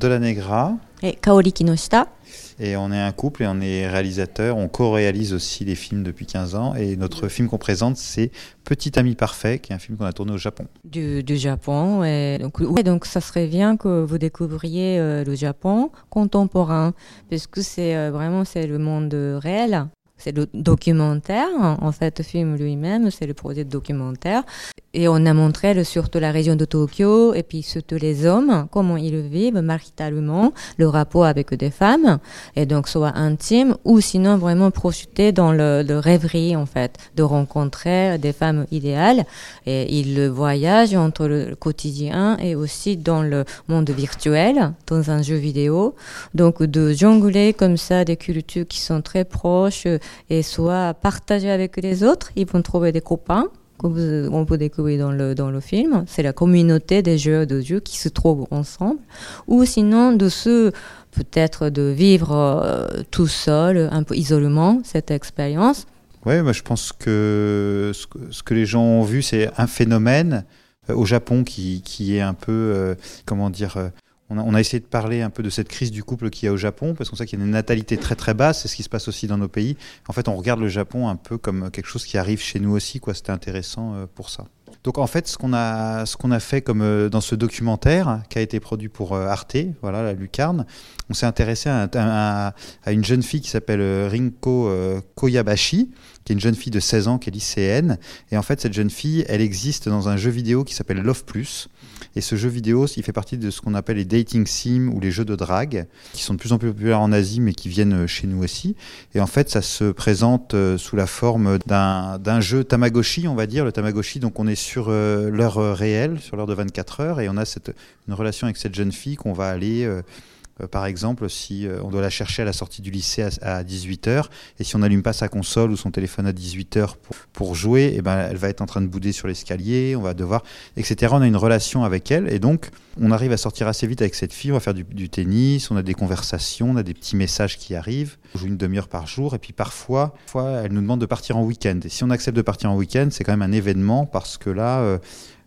De la Negra. Et Kaori Kinoshita. Et on est un couple et on est réalisateur. On co-réalise aussi les films depuis 15 ans. Et notre film qu'on présente, c'est Petit Ami Parfait, qui est un film qu'on a tourné au Japon. Du, du Japon. Et donc, ouais, donc, ça serait bien que vous découvriez euh, le Japon contemporain, puisque c'est euh, vraiment c'est le monde réel. C'est le documentaire, en fait, le film lui-même, c'est le projet de documentaire. Et on a montré surtout la région de Tokyo et puis surtout les hommes, comment ils vivent maritalement, le rapport avec des femmes, et donc soit intime ou sinon vraiment projeté dans le, le rêverie en fait, de rencontrer des femmes idéales. Et ils voyagent entre le quotidien et aussi dans le monde virtuel, dans un jeu vidéo. Donc de jongler comme ça des cultures qui sont très proches et soit partager avec les autres, ils vont trouver des copains qu'on peut découvrir dans le, dans le film. C'est la communauté des jeux de Dieu qui se trouvent ensemble. Ou sinon, de ce peut-être de vivre euh, tout seul, un peu isolement, cette expérience. Oui, moi je pense que ce, que ce, que les gens ont vu, c'est un phénomène euh, au Japon qui, qui, est un peu, euh, comment dire, on a, essayé de parler un peu de cette crise du couple qu'il y a au Japon, parce qu'on sait qu'il y a une natalité très très basse, c'est ce qui se passe aussi dans nos pays. En fait, on regarde le Japon un peu comme quelque chose qui arrive chez nous aussi, quoi. C'était intéressant euh, pour ça. Donc en fait, ce qu'on a, ce qu'on a fait comme euh, dans ce documentaire qui a été produit pour euh, Arte, voilà la lucarne, on s'est intéressé à, à, une jeune fille qui s'appelle Rinko Koyabashi, qui est une jeune fille de 16 ans qui est lycéenne. Et en fait, cette jeune fille, elle existe dans un jeu vidéo qui s'appelle Love Plus. Et ce jeu vidéo, il fait partie de ce qu'on appelle les dating sims ou les jeux de drague, qui sont de plus en plus populaires en Asie, mais qui viennent euh, chez nous aussi. Et en fait, ça se présente euh, sous la forme d'un jeu Tamagotchi, on va dire. Le Tamagotchi, donc on est sur euh, l'heure réelle, sur l'heure de 24 heures, et on a cette, une relation avec cette jeune fille qu'on va aller par exemple, si euh, on doit la chercher à la sortie du lycée à, 18h, et si on n'allume pas sa console ou son téléphone à 18h pour, jouer, et eh ben, elle va être en train de bouder sur l'escalier, on va devoir, etc. On a une relation avec elle, et donc on arrive à sortir assez vite avec cette fille, on va faire du, tennis, on a des conversations, on a des petits messages qui arrivent, on joue une demi-heure par jour, et puis parfois, parfois, elle nous demande de partir en week-end. Et si on accepte de partir en week-end, c'est quand même un événement, parce que là... Euh,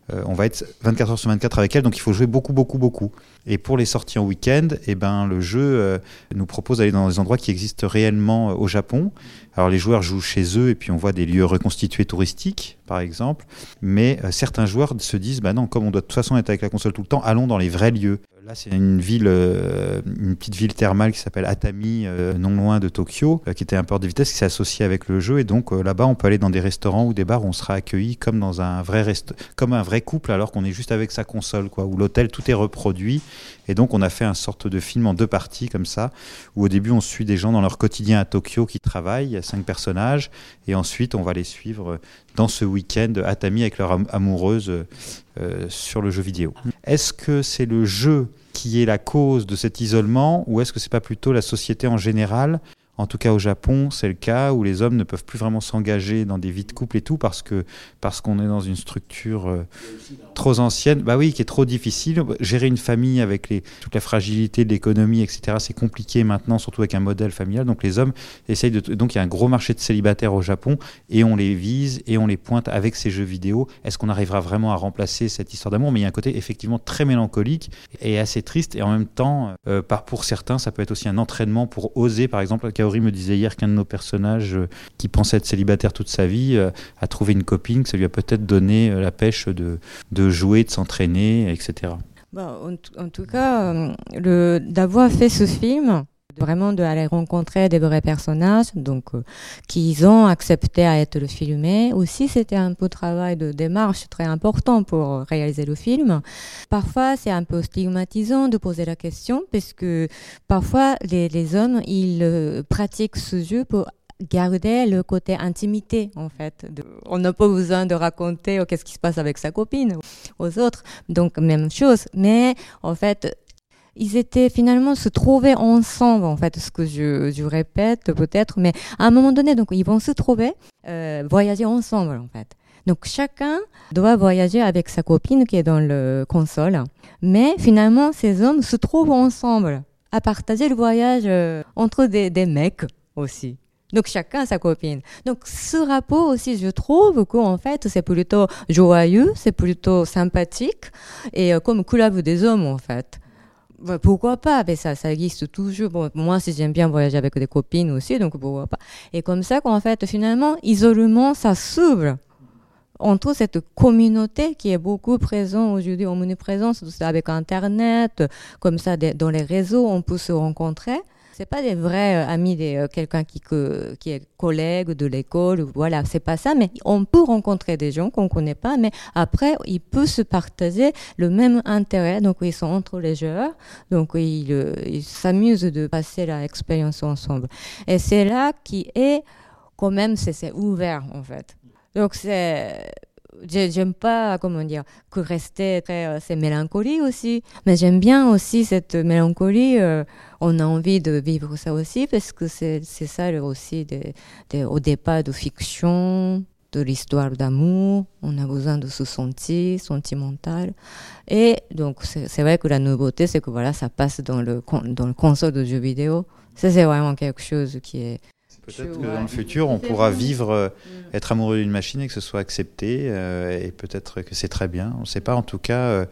on va être 24 heures sur 24 avec elle, donc il faut jouer beaucoup, beaucoup, beaucoup. Et pour les sorties en week-end, eh ben, le jeu euh, nous propose d'aller dans des endroits qui existent réellement euh, au Japon. Alors les joueurs jouent chez eux et puis on voit des lieux reconstitués touristiques, par exemple. Mais euh, certains joueurs se disent, bah non, comme on doit de toute façon être avec la console tout le temps, allons dans les vrais lieux. Là, c'est une ville, une petite ville thermale qui s'appelle Atami, non loin de Tokyo, qui était un port de vitesse qui s'est associé avec le jeu. Et donc là-bas, on peut aller dans des restaurants ou des bars où on sera accueilli comme dans un vrai couple, alors qu'on est juste avec sa console, quoi. Où l'hôtel tout est reproduit et donc, on a fait un sorte de film en deux parties comme ça, où au début, on suit des gens dans leur quotidien à Tokyo qui travaillent, il y a cinq personnages, et ensuite, on va les suivre dans ce week-end à Tami avec leur amoureuse euh, sur le jeu vidéo. Est-ce que c'est le jeu qui est la cause de cet isolement, ou est-ce que c'est pas plutôt la société en général en tout cas, au Japon, c'est le cas où les hommes ne peuvent plus vraiment s'engager dans des vies de couple et tout parce que parce qu'on est dans une structure euh, trop ancienne. Bah oui, qui est trop difficile. Gérer une famille avec les, toute la fragilité de l'économie, etc. C'est compliqué maintenant, surtout avec un modèle familial. Donc les hommes essayent de. Donc il y a un gros marché de célibataires au Japon et on les vise et on les pointe avec ces jeux vidéo. Est-ce qu'on arrivera vraiment à remplacer cette histoire d'amour? Mais il y a un côté effectivement très mélancolique et assez triste et en même temps, euh, par pour certains, ça peut être aussi un entraînement pour oser, par exemple Kaori me disait hier qu'un de nos personnages euh, qui pensait être célibataire toute sa vie euh, a trouvé une copine, ça lui a peut-être donné euh, la pêche de, de jouer, de s'entraîner, etc. Bah, en, tout cas, d'avoir fait ce film, vraiment d'aller rencontrer des vrais personnages, donc euh, qu'ils ont accepté à être filmés. Aussi, c'était un peu travail de démarche très important pour réaliser le film. Parfois, c'est un peu stigmatisant de poser la question, parce que parfois, les, les hommes, ils euh, pratiquent ce jeu pour garder le côté intimité en fait. on n'a pas besoin de raconter oh, qu'est-ce qui se passe avec sa copine aux autres. Donc même chose. Mais en fait, ils étaient finalement se trouver ensemble, en fait, ce que je, je répète peut-être, mais à un moment donné, donc ils vont se trouver, euh, voyager ensemble, en fait. Donc chacun doit voyager avec sa copine qui est dans le console, mais finalement ces hommes se trouvent ensemble à partager le voyage euh, entre des, des mecs aussi. Donc chacun sa copine. Donc ce rapport aussi, je trouve qu'en fait c'est plutôt joyeux, c'est plutôt sympathique et euh, comme club des hommes en fait pourquoi pas mais ça, ça existe toujours. Bon, moi, si j'aime bien voyager avec des copines aussi, donc pourquoi pas. Et comme ça, qu'en fait, finalement, isolement, ça s'ouvre entre cette communauté qui est beaucoup présente aujourd'hui, omniprésente avec Internet, comme ça, dans les réseaux, on peut se rencontrer. C'est pas des vrais euh, amis, des euh, quelqu'un qui qui est collègue de l'école, voilà, c'est pas ça. Mais on peut rencontrer des gens qu'on connaît pas, mais après il peut se partager le même intérêt. Donc ils sont entre les joueurs, donc ils euh, s'amusent de passer l'expérience ensemble. Et c'est là qui est quand même c'est ouvert en fait. Donc c'est j'aime pas comment dire que rester très euh, c'est mélancolie aussi. Mais j'aime bien aussi cette mélancolie euh, on a envie de vivre ça aussi parce que c'est c'est ça aussi des, au départ de fiction de l'histoire d'amour. On a besoin de se sentir sentimental. Et donc c'est vrai que la nouveauté c'est que voilà ça passe dans le dans le console de jeux vidéo. Ça c'est vraiment quelque chose qui est Peut-être que dans le futur, on pourra vivre, euh, mm. être amoureux d'une machine et que ce soit accepté. Euh, et peut-être que c'est très bien. On ne sait pas. En tout cas, euh,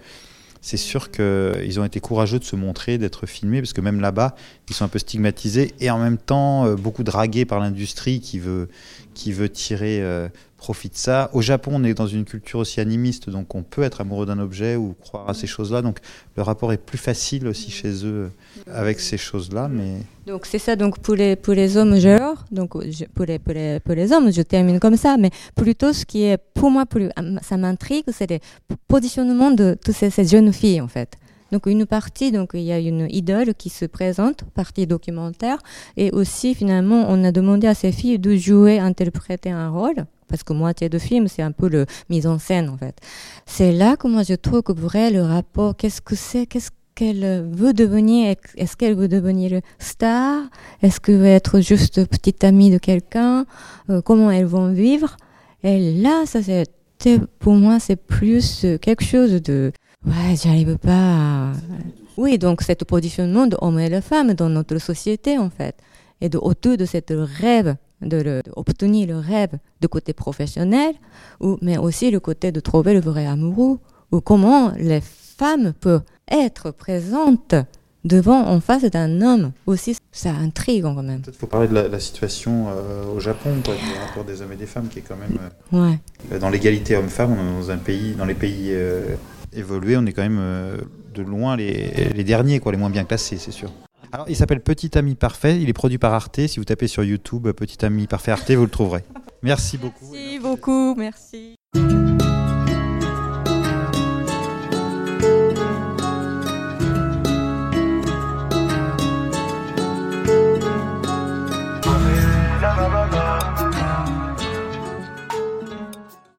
c'est sûr qu'ils ont été courageux de se montrer, d'être filmés, parce que même là-bas, ils sont un peu stigmatisés et en même temps beaucoup dragués par l'industrie qui veut, qui veut tirer profit de ça. Au Japon, on est dans une culture aussi animiste, donc on peut être amoureux d'un objet ou croire à ces choses-là. Donc le rapport est plus facile aussi chez eux avec ces choses-là. Mais... Donc c'est ça, donc pour les, pour les hommes genre, donc pour les, pour, les, pour les hommes, je termine comme ça, mais plutôt ce qui est pour moi, plus, ça m'intrigue, c'est le positionnement de toutes ces, ces jeunes filles en fait. Donc une partie, donc il y a une idole qui se présente, partie documentaire, et aussi finalement on a demandé à ces filles de jouer, interpréter un rôle parce que moitié de film, c'est un peu le mise en scène, en fait. C'est là que moi, je trouve que vrai, le rapport, qu'est-ce que c'est, qu'est-ce qu'elle veut devenir Est-ce qu'elle veut devenir star? Est-ce qu'elle veut être juste petite amie de quelqu'un? Euh, Comment elles vont vivre? Et là, ça c'est pour moi, c'est plus quelque chose de ouais, j'arrive pas. À... Oui, donc cet positionnement de homme et de femme dans notre société en fait, et de autour de cette rêve d'obtenir le, le rêve de côté professionnel, ou, mais aussi le côté de trouver le vrai amoureux, ou comment les femmes peuvent être présentes devant, en face d'un homme. Aussi, ça intrigue quand même. Peut-être faut parler de la, situation euh, au Japon, quoi, du rapport des hommes et des femmes, qui est quand même... Euh, ouais. Euh, dans l'égalité homme-femme, dans un pays, dans les pays évolués, on est quand même de loin les, les derniers, quoi, les moins bien classés, c'est sûr. Alors, il s'appelle Petit Ami Parfait. Il est produit par Arte. Si vous tapez sur YouTube Petit Ami Parfait Arte, vous le trouverez. Merci beaucoup. Merci beaucoup. Merci.